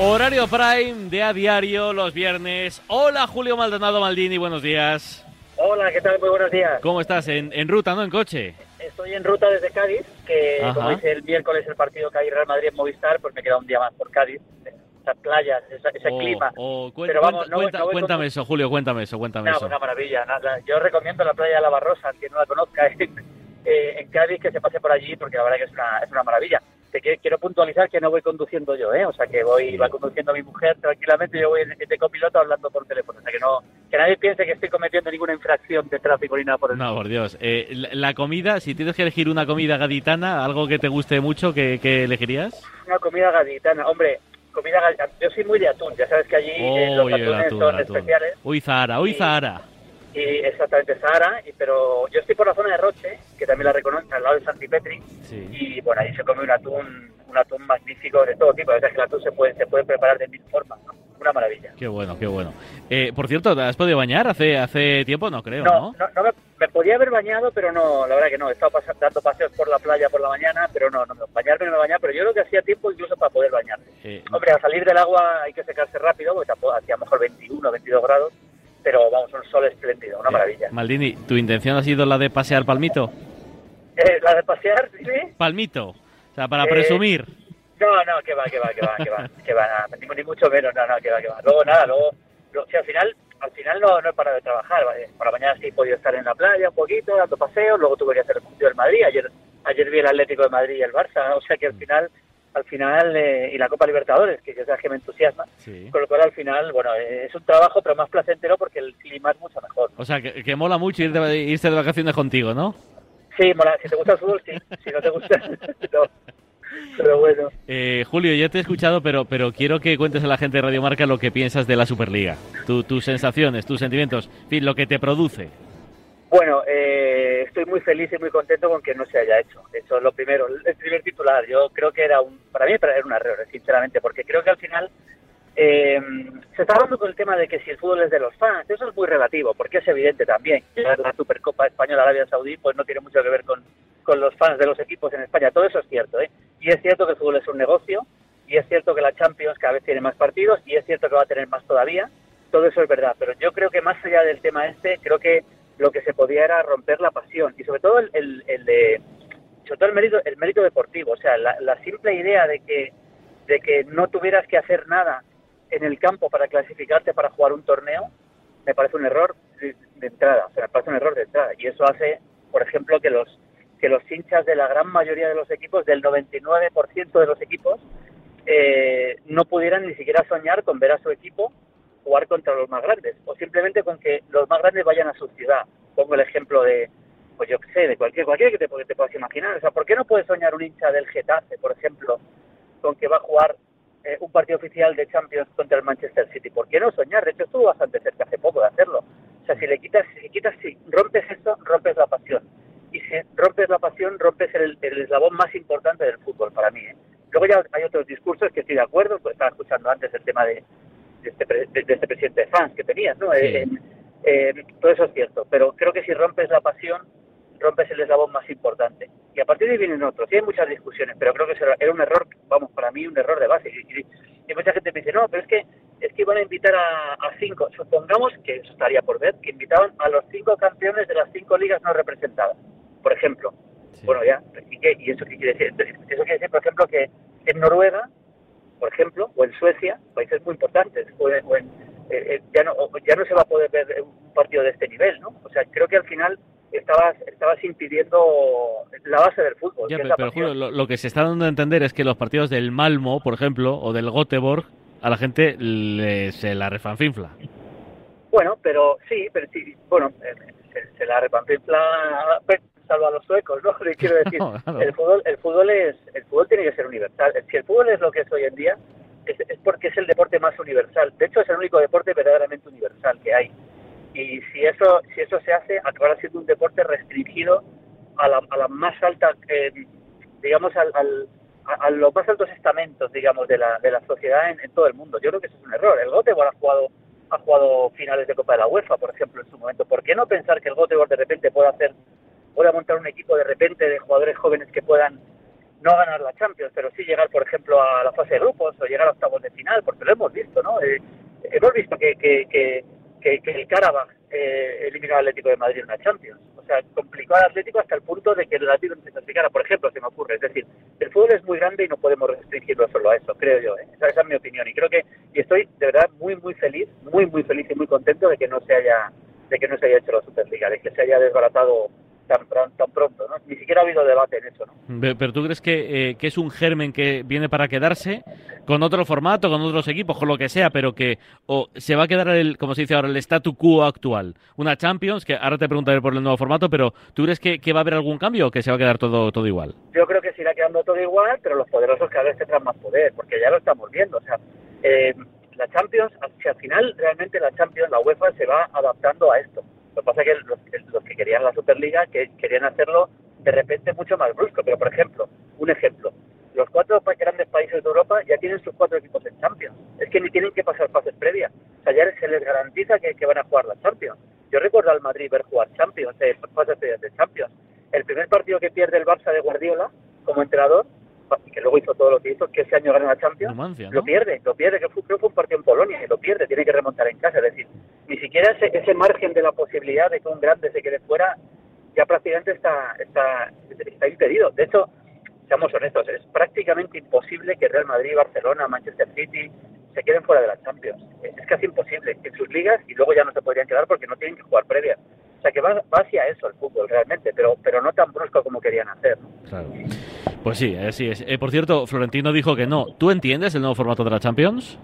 Horario Prime de a diario los viernes. Hola Julio Maldonado Maldini, buenos días. Hola, ¿qué tal? Muy buenos días. ¿Cómo estás? En, en ruta, ¿no? En coche. Estoy en ruta desde Cádiz, que Ajá. como dice el miércoles el partido Cádiz-Real Madrid en Movistar, pues me queda un día más por Cádiz. Esas playas, esa- ese Oh, clima. oh, cuen- Pero vamos, cuenta- no- cuenta- no voy cuéntame con- eso, Julio, cuéntame eso, cuéntame Una, eso. una maravilla. nada. Yo recomiendo la playa de la Barrosa, quien no la conozca en, eh, en Cádiz, que se pase por allí, porque la verdad que es una, es una maravilla. Te quiero, puntualizar que no voy conduciendo yo, ¿eh? O sea, que voy va conduciendo mi mujer tranquilamente, yo voy de, copiloto hablando por teléfono. O sea, que no que nadie piense que estoy cometiendo ninguna infracción de tráfico ni nada por el No, por Dios. Eh, la, comida, si tienes que elegir una comida gaditana, algo que te guste mucho, ¿qué, qué elegirías? Una comida gaditana. Hombre, comida gaditana. Yo soy muy de atún. Ya sabes que allí eh, los atunes atún, son atún. especiales. Uy, Zahara, uy, Sí. Zahara. Y exactamente Sahara. Y, pero yo estoy por la zona de Roche, que también la reconozco, al lado de Santipetri. Sí. Y bueno, ahí se come un atún un atún magnífico de todo tipo. O sea, que el atún se puede, se puede preparar de mil formas. ¿no? Una maravilla. Qué bueno, qué bueno. Eh, por cierto, ¿te has podido bañar hace, hace tiempo? No creo, No, ¿no? no, no me, me podía haber bañado, pero no, la verdad que no. He estado pasa- dando paseos por la playa por la mañana, pero no, no, bañarme no me bañaba, pero yo creo que hacía tiempo incluso para poder bañarme. Eh, Hombre, al salir del agua hay que secarse rápido, porque hacía a lo mejor 21 22 grados, pero vamos, un sol espléndido, una maravilla. Maldini, ¿tu intención ha sido la de pasear palmito? Eh, ¿La de pasear? ¿Sí? Palmito. O sea, para Eh, presumir. No, no, que va, que va, que va, que va, que va, nada, ni, mucho menos, no, no, que va, que va. Luego nada, luego, lo- sí, al final, al final no, no he parado de trabajar, ¿vale? por la mañana sí he podido estar en la playa un poquito, dando paseos, luego tuve que hacer el partido del Madrid, ayer, ayer vi el Atlético de Madrid y el Barça, o sea que al final, al final, eh, y la Copa Libertadores, que ya sabes que me entusiasma, Sí. con lo cual al final, bueno, es un trabajo pero más placentero porque el clima es mucho mejor. O sea, que, que mola mucho ir de- irse de vacaciones contigo, ¿no? Sí, mola, si te gusta el fútbol, sí, si no te gusta, no. Pero bueno. Eh, Julio, ya te he escuchado, pero, pero quiero que cuentes a la gente de Radio Marca lo que piensas de la Superliga. Tu- tus sensaciones, tus sentimientos, en fin, lo que te produce. Bueno, eh, estoy muy feliz y muy contento con que no se haya hecho. Eso es lo primero. El primer titular, yo creo que era un, para mí era un error, sinceramente, porque creo que al final eh, se está hablando con el tema de que si el fútbol es de los fans, eso es muy relativo, porque es evidente también que la Supercopa Española Arabia Saudí pues no tiene mucho que ver con, con los fans de los equipos en España. Todo eso es cierto, ¿eh? Y es cierto que el fútbol es un negocio, y es cierto que la Champions cada vez tiene más partidos, y es cierto que va a tener más todavía. Todo eso es verdad, pero yo creo que más allá del tema este, creo que lo que se podía era romper la pasión. Y sobre todo el, el, de sobre todo el mérito el mérito deportivo. O sea la, la simple idea de que de que no tuvieras que hacer nada en el campo para clasificarte para jugar un torneo me parece un error de, de entrada. O sea me parece un error de entrada. Y eso hace por ejemplo que los que los hinchas de la gran mayoría de los equipos del 99% de los equipos eh, no pudieran ni siquiera soñar con ver a su equipo jugar contra los más grandes o simplemente con que los más grandes vayan a su ciudad. Pongo el ejemplo de, pues yo qué sé, de cualquier cualquiera que te, que te puedas imaginar. O sea, ¿por qué no puede soñar un hincha del Getafe, por ejemplo, con que va a jugar eh, un partido oficial de Champions contra el Manchester City? ¿Por qué no soñar? De hecho, estuvo bastante cerca hace poco de hacerlo. O sea, si le quitas, si quitas, si rompes eso, rompes la pasión. Y si rompes la pasión, rompes el, el eslabón más importante del fútbol para mí. ¿eh? Luego ya hay otros discursos que estoy de acuerdo, pues estaba escuchando antes el tema de, de de, este presidente de fans que tenías, ¿no? Sí. Eh, eh, todo eso es cierto, pero creo que si rompes la pasión, rompes el eslabón más importante. Y a partir de ahí vienen otros. Y hay muchas discusiones, pero creo que era un error, vamos, para mí un error de base. Y, mucha gente me dice, no, pero es que es que iban a invitar a, a cinco. Supongamos que eso estaría por ver, que invitaban a los cinco campeones de las cinco ligas no representadas, por ejemplo. Sí. Bueno, ya, ¿y, qué? ¿y eso qué quiere decir? Entonces, Eso quiere decir, por ejemplo, que en Noruega, por ejemplo, o en Suecia, países muy importantes, o en- o en, eh, eh, ya, no, ya no se va a poder ver un partido de este nivel, ¿no? O sea, creo que al final estabas, estabas impidiendo la base del fútbol. Ya, que pero, lo, lo que se está dando a entender es que los partidos del Malmo, por ejemplo, o del Göteborg, a la gente le- se la refanfinfla. Bueno, pero sí, pero sí, bueno, eh, se, se la repampinfla, pues, salvo a los suecos, ¿no? Quiero decir, el fútbol, el fútbol es, el fútbol tiene que ser universal. Si el fútbol es lo que es hoy en día, es, es porque es el deporte más universal. De hecho, es el único deporte verdaderamente universal que hay. Y si eso, si eso se hace, acabará siendo un deporte restringido a la, a la más alta, eh, digamos, al, al- a, a los más altos estamentos, digamos, de la, de la sociedad en, en todo el mundo. Yo creo que eso es un error. El Göteborg ha jugado ha jugado finales de Copa de la UEFA, por ejemplo, en su momento. ¿Por qué no pensar que el Göteborg de repente pueda hacer, pueda montar un equipo de repente de jugadores jóvenes que puedan no ganar la Champions, pero sí llegar, por ejemplo, a la fase de grupos o llegar a octavos de final, porque lo hemos visto, ¿no? Eh, hemos visto que, que, que, que, el Carabao eh, eliminó al Atlético de Madrid en una Champions. O sea, complicó al Atlético hasta el punto de que el Atlético se clasificara. Por ejemplo, se me ocurre. Es decir, el fútbol es muy grande y no podemos restringirlo solo a eso, creo yo. ¿eh? Esa, es mi opinión. Y creo que y estoy de verdad muy, muy feliz, muy, muy feliz y muy contento de que no se haya de que no se haya hecho la Superliga, de que se haya desbaratado tan, tan pronto, ¿no? Ni siquiera ha habido debate en eso, ¿no? Pero tú crees que, eh, que, es un germen que viene para quedarse con otro formato, con otros equipos, con lo que sea, pero que o se va a quedar, el, como se dice ahora, el statu quo actual. Una Champions, que ahora te preguntaré por el nuevo formato, pero ¿tú crees que, que va a haber algún cambio o que se va a quedar todo, todo igual? Yo creo que se irá quedando todo igual, pero los poderosos cada vez tendrán más poder, porque ya lo estamos viendo. O sea, eh, la Champions, si al final realmente la Champions, la UEFA se va adaptando a esto lo que pasa es que los, que querían la Superliga que querían hacerlo de repente mucho más brusco. Pero, por ejemplo, un ejemplo. Los cuatro grandes países de Europa ya tienen sus cuatro equipos en Champions. Es que ni tienen que pasar fases previas. O sea, ya se les garantiza que, van a jugar la Champions. Yo recuerdo al Madrid ver jugar Champions, eh, fases previas de Champions. El primer partido que pierde el Barça de Guardiola como entrenador que luego hizo todo lo que hizo, que ese año gana la Champions, lo pierde, lo pierde, que fue, creo que fue un partido en Polonia, y lo pierde, tiene que remontar en casa, es decir, siquiera ese, ese margen de la posibilidad de que un grande se quede fuera ya prácticamente está, está, está impedido. De hecho, seamos honestos, es prácticamente imposible que Real Madrid, Barcelona, Manchester City se queden fuera de la Champions. Es casi imposible en sus ligas y luego ya no se podrían quedar porque no tienen que jugar previa. O sea que va, hacia eso el fútbol realmente, pero, pero no tan brusco como querían hacer. Claro. Pues sí, así es. Eh, por cierto, Florentino dijo que no. ¿Tú entiendes el nuevo formato de la Champions?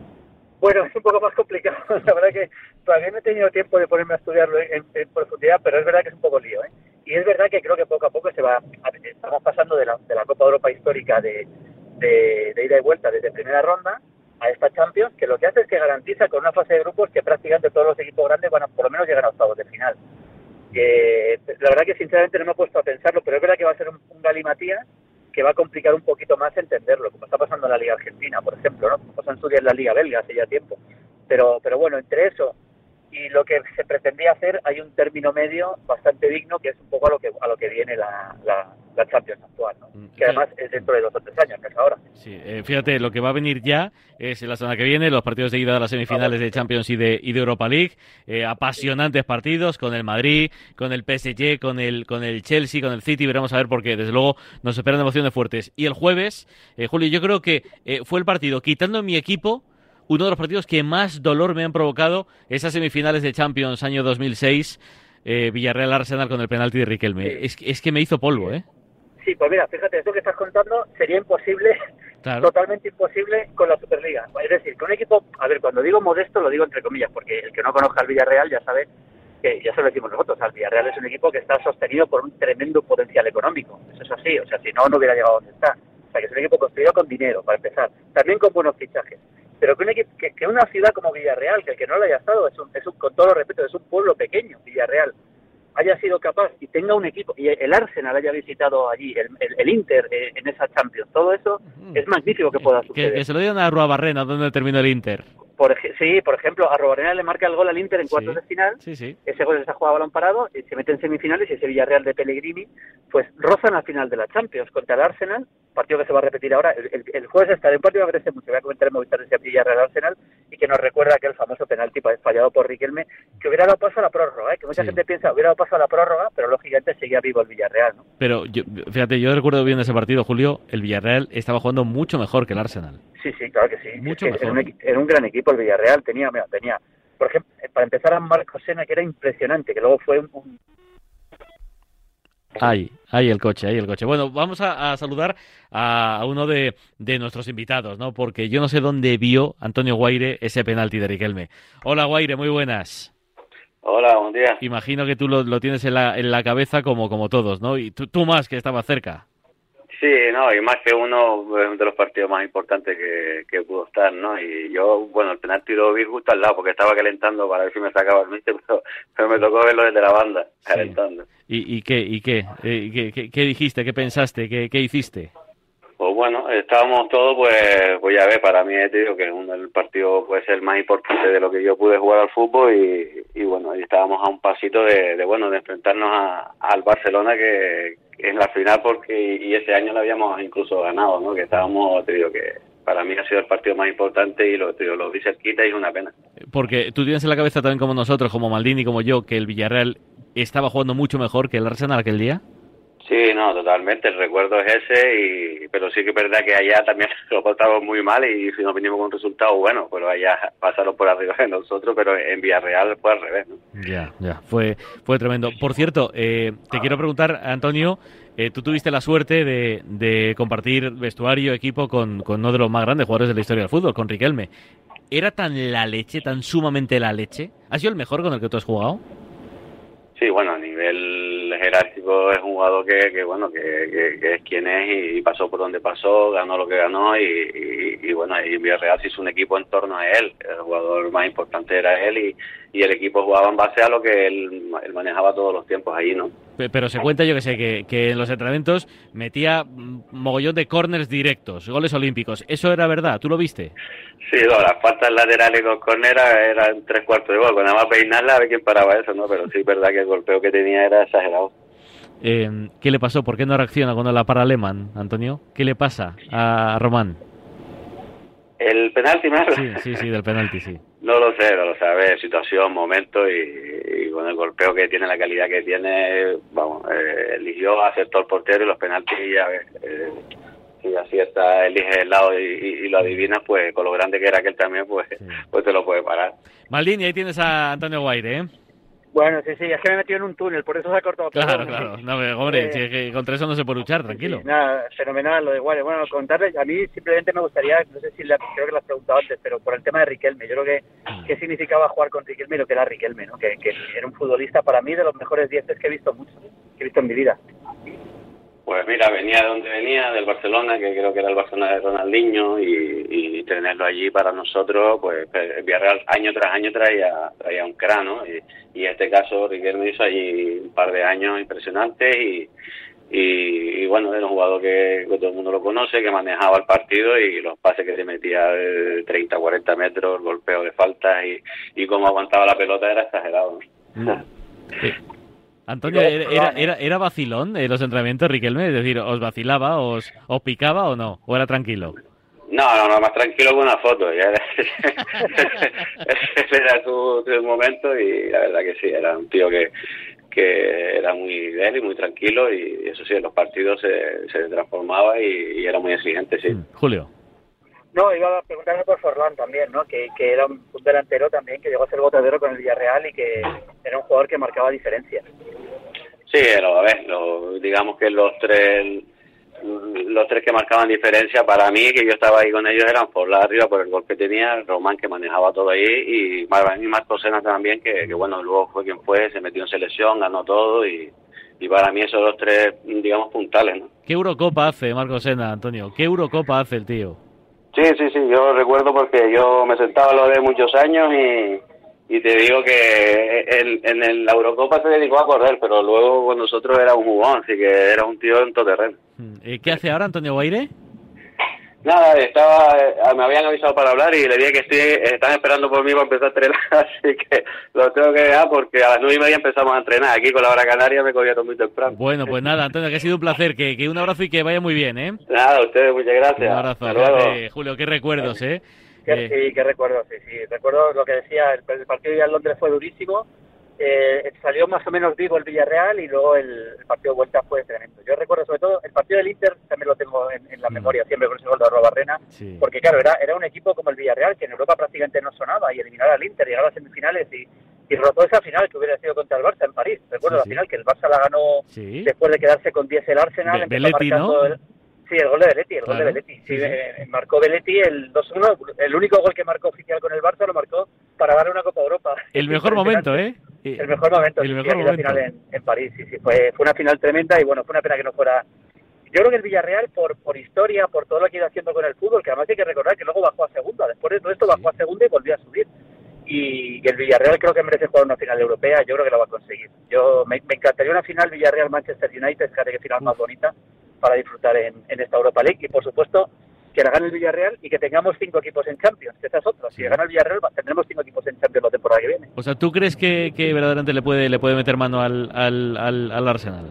Bueno, es un poco más complicado. La verdad que todavía no he tenido tiempo de ponerme a estudiarlo en, profundidad, pero es verdad que es un poco lío. ¿eh? Y es verdad que creo que poco a poco se va. Estamos pasando de la, de la Copa Europa histórica de, de, ida y vuelta desde primera ronda a esta Champions, que lo que hace es que garantiza con una fase de grupos que prácticamente todos los equipos grandes van a por lo menos llegar a octavos de final. Que, la verdad que sinceramente no me he puesto a pensarlo, pero es verdad que va a ser un, un galimatías que va a complicar un poquito más entenderlo, como está pasando en la Liga Argentina, por ejemplo, ¿no? como pasó en en la Liga Belga hace ya tiempo. Pero, pero bueno, entre eso y lo que se pretendía hacer hay un término medio bastante digno que es un poco a lo que a lo que viene la, la, Champions actual, ¿no? Mm, que además es dentro de dos o tres años, que es ahora. Sí, eh, fíjate, lo que va a venir ya es la semana que viene, los partidos de ida de las semifinales de Champions y de, y de Europa League, eh, apasionantes partidos con el Madrid, con el PSG, con el, con el Chelsea, con el City, veremos a ver porque desde luego nos esperan emociones fuertes. Y el jueves, eh, Julio, yo creo que fue el partido, quitando mi equipo, uno de los partidos que más dolor me han provocado esas semifinales de Champions año 2006, eh, Villarreal-Arsenal con el penalti de Riquelme. Es, es, que me hizo polvo, ¿eh? Sí, pues mira, fíjate, esto que estás contando sería imposible, totalmente imposible con la Superliga. Es decir, que un equipo, a ver, cuando digo modesto lo digo entre comillas, porque el que no conozca al Villarreal ya sabe que ya se lo decimos nosotros, el Villarreal es un equipo que está sostenido por un tremendo potencial económico. Eso es así, o sea, si no, no hubiera llegado a donde está. O sea, que es un equipo construido con dinero, para empezar. También con buenos fichajes pero que, una ciudad como Villarreal, que el que no lo haya estado, es, un, es un, con todo respeto, es un pueblo pequeño, Villarreal, haya sido capaz y tenga un equipo, y el Arsenal haya visitado allí, el, el, Inter eh, en esa Champions, todo eso es magnífico que pueda suceder. Que, se lo digan a Rua Barrena, donde terminó el Inter. Por, sí, por ejemplo, a Robarena le marca el gol al Inter en cuartos de final. Ese gol se ha jugado a balón parado y se mete en semifinales y ese Villarreal de Pellegrini, pues rozan al final de la Champions contra el Arsenal, partido que se va a repetir ahora. El, el, jueves estará en partido me mucho. Voy a comentar en Movistar ese Villarreal Arsenal y que nos recuerda aquel famoso penalti fallado por Riquelme, que hubiera dado paso a la prórroga, ¿eh? que mucha gente piensa hubiera dado paso a la prórroga, pero lógicamente seguía vivo el Villarreal. ¿no? Pero yo, fíjate, yo recuerdo bien ese partido, Julio, el Villarreal estaba jugando mucho mejor que el Arsenal. Sí, sí, claro que sí. Mucho Era, un, gran equipo el Villarreal, tenía, tenía, por ejemplo, para empezar a Marcos Sena, que era impresionante, que luego fue un... Ahí, ahí el coche, ahí el coche. Bueno, vamos a, saludar a, uno de, nuestros invitados, ¿no? Porque yo no sé dónde vio Antonio Guaire ese penalti de Riquelme. Hola Guaire, muy buenas. Hola, buen día. Imagino que tú lo, tienes en la, en la cabeza como, como todos, ¿no? Y tú, tú más, que estaba cerca. Sí, no, y más que uno es de los partidos más importantes que, pudo estar, ¿no? Y yo, bueno, el penalti lo vi justo al lado porque estaba calentando para ver si me sacaba el míster, pero, me tocó verlo desde la banda, calentando. ¿Y, y qué, y qué, eh, qué, qué, dijiste, qué pensaste, qué, qué hiciste? Pues bueno, estábamos todos, pues, pues ya ve, para mí te digo que uno, el partido puede ser más importante de lo que yo pude jugar al fútbol y, y bueno, estábamos a un pasito de, de bueno, de enfrentarnos a, al Barcelona que, en la final porque y ese año lo habíamos incluso ganado, ¿no? Que estábamos, te digo que para mí ha sido el partido más importante y lo, digo, lo vi cerquita y es una pena. Porque tú tienes en la cabeza también como nosotros, como Maldini, como yo, que el Villarreal estaba jugando mucho mejor que el Arsenal aquel día. Sí, no, totalmente. El recuerdo es ese, y, pero sí que es verdad que allá también lo pasamos muy mal y si nos vinimos con un resultado bueno, pero allá pasaron por arriba de nosotros, pero en Villarreal fue al revés. ¿no? Ya, ya, fue, fue tremendo. Por cierto, eh, te quiero preguntar, Antonio, eh, tú tuviste la suerte de, de compartir vestuario, equipo con, con uno de los más grandes jugadores de la historia del fútbol, con Riquelme. ¿Era tan la leche, tan sumamente la leche? ¿Ha sido el mejor con el que tú has jugado? Sí, bueno, a nivel jerárquico es un jugador que, que bueno, que, es quien es y pasó por donde pasó, ganó lo que ganó y, y, bueno, y Villarreal se hizo un equipo en torno a él. El jugador más importante era él y, y el equipo jugaba en base a lo que él, él manejaba todos los tiempos ahí, ¿no? Pero se cuenta, yo que sé, que, que en los entrenamientos metía mogollón de corners directos, goles olímpicos. ¿Eso era verdad? ¿Tú lo viste? Sí, no, las faltas laterales con corners eran tres cuartos de gol. Nada más peinarla, a ver quién paraba eso, ¿no? Pero sí es verdad que el golpeo que tenía era exagerado. Eh, ¿Qué le pasó? ¿Por qué no reacciona cuando la para Alemán, Antonio? ¿Qué le pasa a Román? El penalti más. Sí, sí, sí, del penalti, sí. No lo sé, no lo sabe, situación, momento y, con el golpeo que tiene, la calidad que tiene, vamos, eh, eligió, aceptó el portero y los penaltis, ya ves, eh, si acierta, elige el lado y, lo adivina, pues con lo grande que era aquel también, pues, pues te lo puede parar. Maldini, ahí tienes a Antonio Guaire, ¿eh? Bueno, sí, sí, es que me he metido en un túnel, por eso se ha cortado. Claro, claro. No, hombre, si es que contra eso no se puede luchar, tranquilo. nada, fenomenal lo de Guare. Bueno, contarle, a mí simplemente me gustaría, no sé si la, creo que lo has preguntado antes, pero por el tema de Riquelme, yo creo que mm. qué significaba jugar con Riquelme y lo que era Riquelme, ¿no? Que, que era un futbolista para mí de los mejores dientes que he visto mucho, que he visto en mi vida. Pues mira, venía de donde venía, del Barcelona, que creo que era el Barcelona de Ronaldinho, y, tenerlo allí para nosotros, pues el Villarreal año tras año traía, traía un crano, y, y en este caso Riquelme hizo allí un par de años impresionantes, y, y, bueno, era un jugador que, todo el mundo lo conoce, que manejaba el partido y los pases que se metía de 30, 40 metros, el golpeo de faltas y, y cómo aguantaba la pelota era exagerado. ¿no? Antonio, ¿era, era, era vacilón en los entrenamientos, Riquelme? Es decir, ¿os vacilaba, os, os picaba o no? ¿O era tranquilo? No, no, no, más tranquilo con una foto. Ya era, ese era su, momento y la verdad que sí, era un tío que, que era muy de él y muy tranquilo y eso sí, en los partidos se, se transformaba y, era muy exigente, sí. Mm, Julio. No, iba a preguntarme por Forlán también, ¿no? Que, que era un, delantero también que llegó a ser botadero con el Villarreal y que era un jugador que marcaba diferencia. Sí, a ver, digamos que los tres los tres que marcaban diferencia para mí, que yo estaba ahí con ellos, eran Forlán arriba por el gol que tenía, Román que manejaba todo ahí y, y Marco Sena también, que, que bueno, luego fue quien fue, se metió en selección, ganó todo y, y para mí esos los tres, digamos, puntales, ¿no? ¿Qué Eurocopa hace Marco Sena, Antonio? ¿Qué Eurocopa hace el tío? Sí, sí, sí, yo recuerdo porque yo me sentaba lo de muchos años y, y te digo que en, en la Eurocopa se dedicó a correr, pero luego con nosotros era un jugón, así que era un tío en todo terreno. ¿Y qué hace ahora Antonio Guaire? Nada, estaba, eh, me habían avisado para hablar y le dije que estoy, están esperando por mí para empezar a entrenar, así que lo tengo que dejar porque a las nueve y media empezamos a entrenar. Aquí con la hora canaria me cogía todo muy temprano. Bueno, pues nada, Antonio, que ha sido un placer, que, que un abrazo y que vaya muy bien, ¿eh? Nada, a ustedes, muchas gracias. Un abrazo, Julio, qué recuerdos, ¿eh? Sí, qué recuerdos, sí, sí. Recuerdo lo que decía, el, el partido de Londres fue durísimo, eh, salió más o menos vivo el Villarreal y luego el, partido de vuelta fue tremendo. Yo recuerdo sobre todo el partido del Inter, también lo tengo en, la mm. memoria siempre con ese gol de Barrena, porque claro, era, era un equipo como el Villarreal que en Europa prácticamente no sonaba y eliminar al Inter, llegar a las semifinales y, y rozó esa final que hubiera sido contra el Barça en París. Recuerdo la final que el Barça la ganó después de quedarse con 10 el Arsenal. Be ¿no? el, Sí, el gol de Belletti, el gol de Belletti. Sí, eh, marcó Belletti el 2-1, el único gol que marcó oficial con el Barça lo marcó para dar una Copa Europa. El mejor momento, ¿eh? El mejor momento, el mejor momento. final en, en, París, sí, sí, fue, fue una final tremenda y bueno, fue una pena que no fuera... Yo creo que el Villarreal, por, por historia, por todo lo que iba haciendo con el fútbol, que además hay que recordar que luego bajó a segunda, después de todo esto bajó a segunda y volvió a subir. Y, el Villarreal creo que merece jugar una final europea, yo creo que la va a conseguir. Yo Me, encantaría una final Villarreal-Manchester United, que final más bonita, para disfrutar en, esta Europa League y por supuesto que la gane el Villarreal y que tengamos cinco equipos en Champions, que esa es otra. Si gana el Villarreal tendremos cinco equipos en Champions la temporada que viene. O sea, ¿tú crees que, que verdaderamente le puede le puede meter mano al, al, al, Arsenal?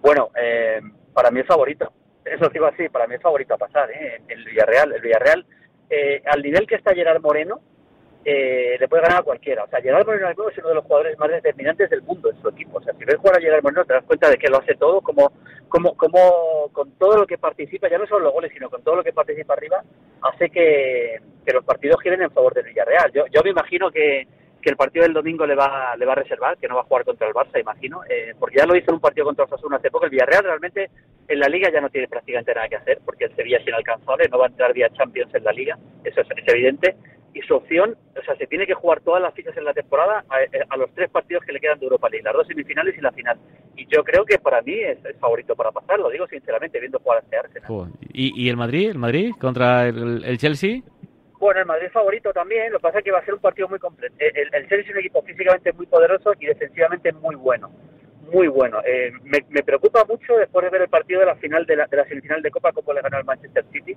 Bueno, eh, para mí es favorito. Eso digo así, para mí es favorito a pasar, ¿eh? El Villarreal. El Villarreal, eh, al nivel que está Gerard Moreno, eh, le puede ganar a cualquiera. O sea, Gerard Moreno es uno de los jugadores más determinantes del mundo en su equipo. O sea, si ves jugar a Gerard Moreno te das cuenta de que lo hace todo, como, como, como con todo lo que participa, ya no solo los goles, sino con todo lo que participa arriba, hace que, que los partidos giren en favor del Villarreal. Yo, yo me imagino que, que el partido del domingo le va, le va a reservar, que no va a jugar contra el Barça, imagino, eh, porque ya lo hizo en un partido contra Osasuna hace poco. El Villarreal realmente en la Liga ya no tiene prácticamente nada que hacer, porque el Sevilla es inalcanzable, no va a entrar vía Champions en la Liga, eso es, es evidente y su opción, o sea, se tiene que jugar todas las fichas en la temporada a, los tres partidos que le quedan de Europa League, las dos semifinales y la final. Y yo creo que para mí es, el favorito para pasar, lo digo sinceramente, viendo jugar a este Arsenal. ¿Y, el Madrid? ¿El Madrid contra el, Chelsea? Bueno, el Madrid favorito también, lo que pasa es que va a ser un partido muy completo. El, el Chelsea es un equipo físicamente muy poderoso y defensivamente muy bueno muy bueno. Eh, me, me, preocupa mucho después de ver el partido de la final de la, de la semifinal de Copa, cómo le ganó al Manchester City,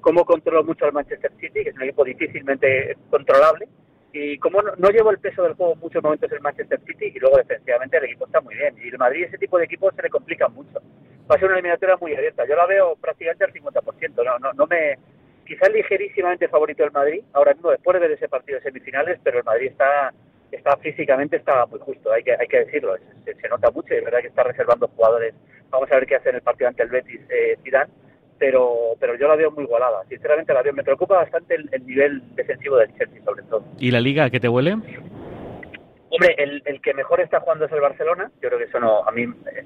cómo controló mucho al Manchester City, que es un equipo difícilmente controlable, y cómo no, llevo el peso del juego en muchos momentos el Manchester City, y luego defensivamente el equipo está muy bien. Y el Madrid, ese tipo de equipos se le complica mucho. Va a ser una eliminatoria muy abierta. Yo la veo prácticamente al 50%. No, no, no me. Quizás ligerísimamente favorito el Madrid, ahora mismo después de ver ese partido de semifinales, pero el Madrid está está físicamente está muy justo, hay que hay que decirlo, se, nota mucho y es verdad que está reservando jugadores. Vamos a ver qué hace en el partido ante el Betis eh, Zidane pero, pero yo la veo muy igualada. Sinceramente la veo, me preocupa bastante el, nivel defensivo del Chelsea sobre todo. ¿Y la liga qué te huele? Hombre, el, el que mejor está jugando es el Barcelona. Yo creo que eso no, a mí eh,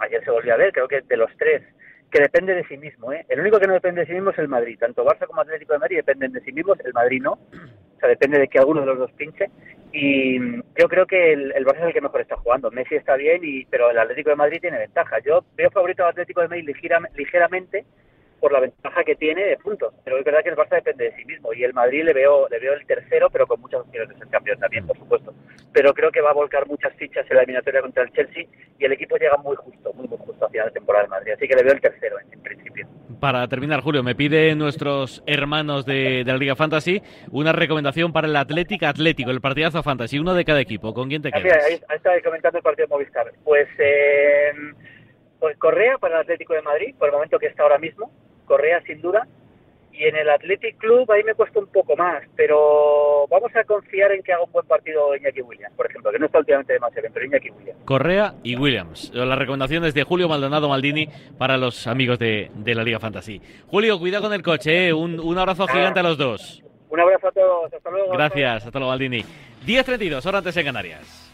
ayer se volvió a ver, creo que de los tres que depende de sí mismo, ¿eh? El único que no depende de sí mismo es el Madrid. Tanto Barça como Atlético de Madrid dependen de sí mismos, el Madrid no. Sea, depende de que alguno de los dos pinche. Y yo creo que el, el Barça es el que mejor está jugando. Messi está bien, y pero el Atlético de Madrid tiene ventaja. Yo veo favorito al Atlético de Madrid ligeramente por la ventaja que tiene de puntos. Pero es verdad que el Barça depende de sí mismo y el Madrid le veo le veo el tercero, pero con muchas opciones de ser campeón también, por supuesto. Pero creo que va a volcar muchas fichas en la eliminatoria contra el Chelsea y el equipo llega muy justo, muy, muy justo hacia la temporada del Madrid. Así que le veo el tercero en, principio. Para terminar, Julio, me pide nuestros hermanos de, la Liga Fantasy una recomendación para el Atlético Atlético, el partidazo Fantasy, uno de cada equipo. ¿Con quién te quedas? ahí, está comentando el partido de Movistar. Pues, eh, pues Correa para el Atlético de Madrid, por el momento que está ahora mismo Correa sin duda. Y en el Athletic Club ahí me cuesta un poco más, pero vamos a confiar en que haga un buen partido Iñaki Williams, por ejemplo, que no está últimamente demasiado bien, pero Iñaki Williams. Correa y Williams. Las recomendaciones de Julio Maldonado Maldini para los amigos de, la Liga Fantasy. Julio, cuidado con el coche, ¿eh? un, abrazo gigante a los dos. Un abrazo a todos, hasta luego. Gracias, hasta luego Maldini. 10.32, hora antes en Canarias.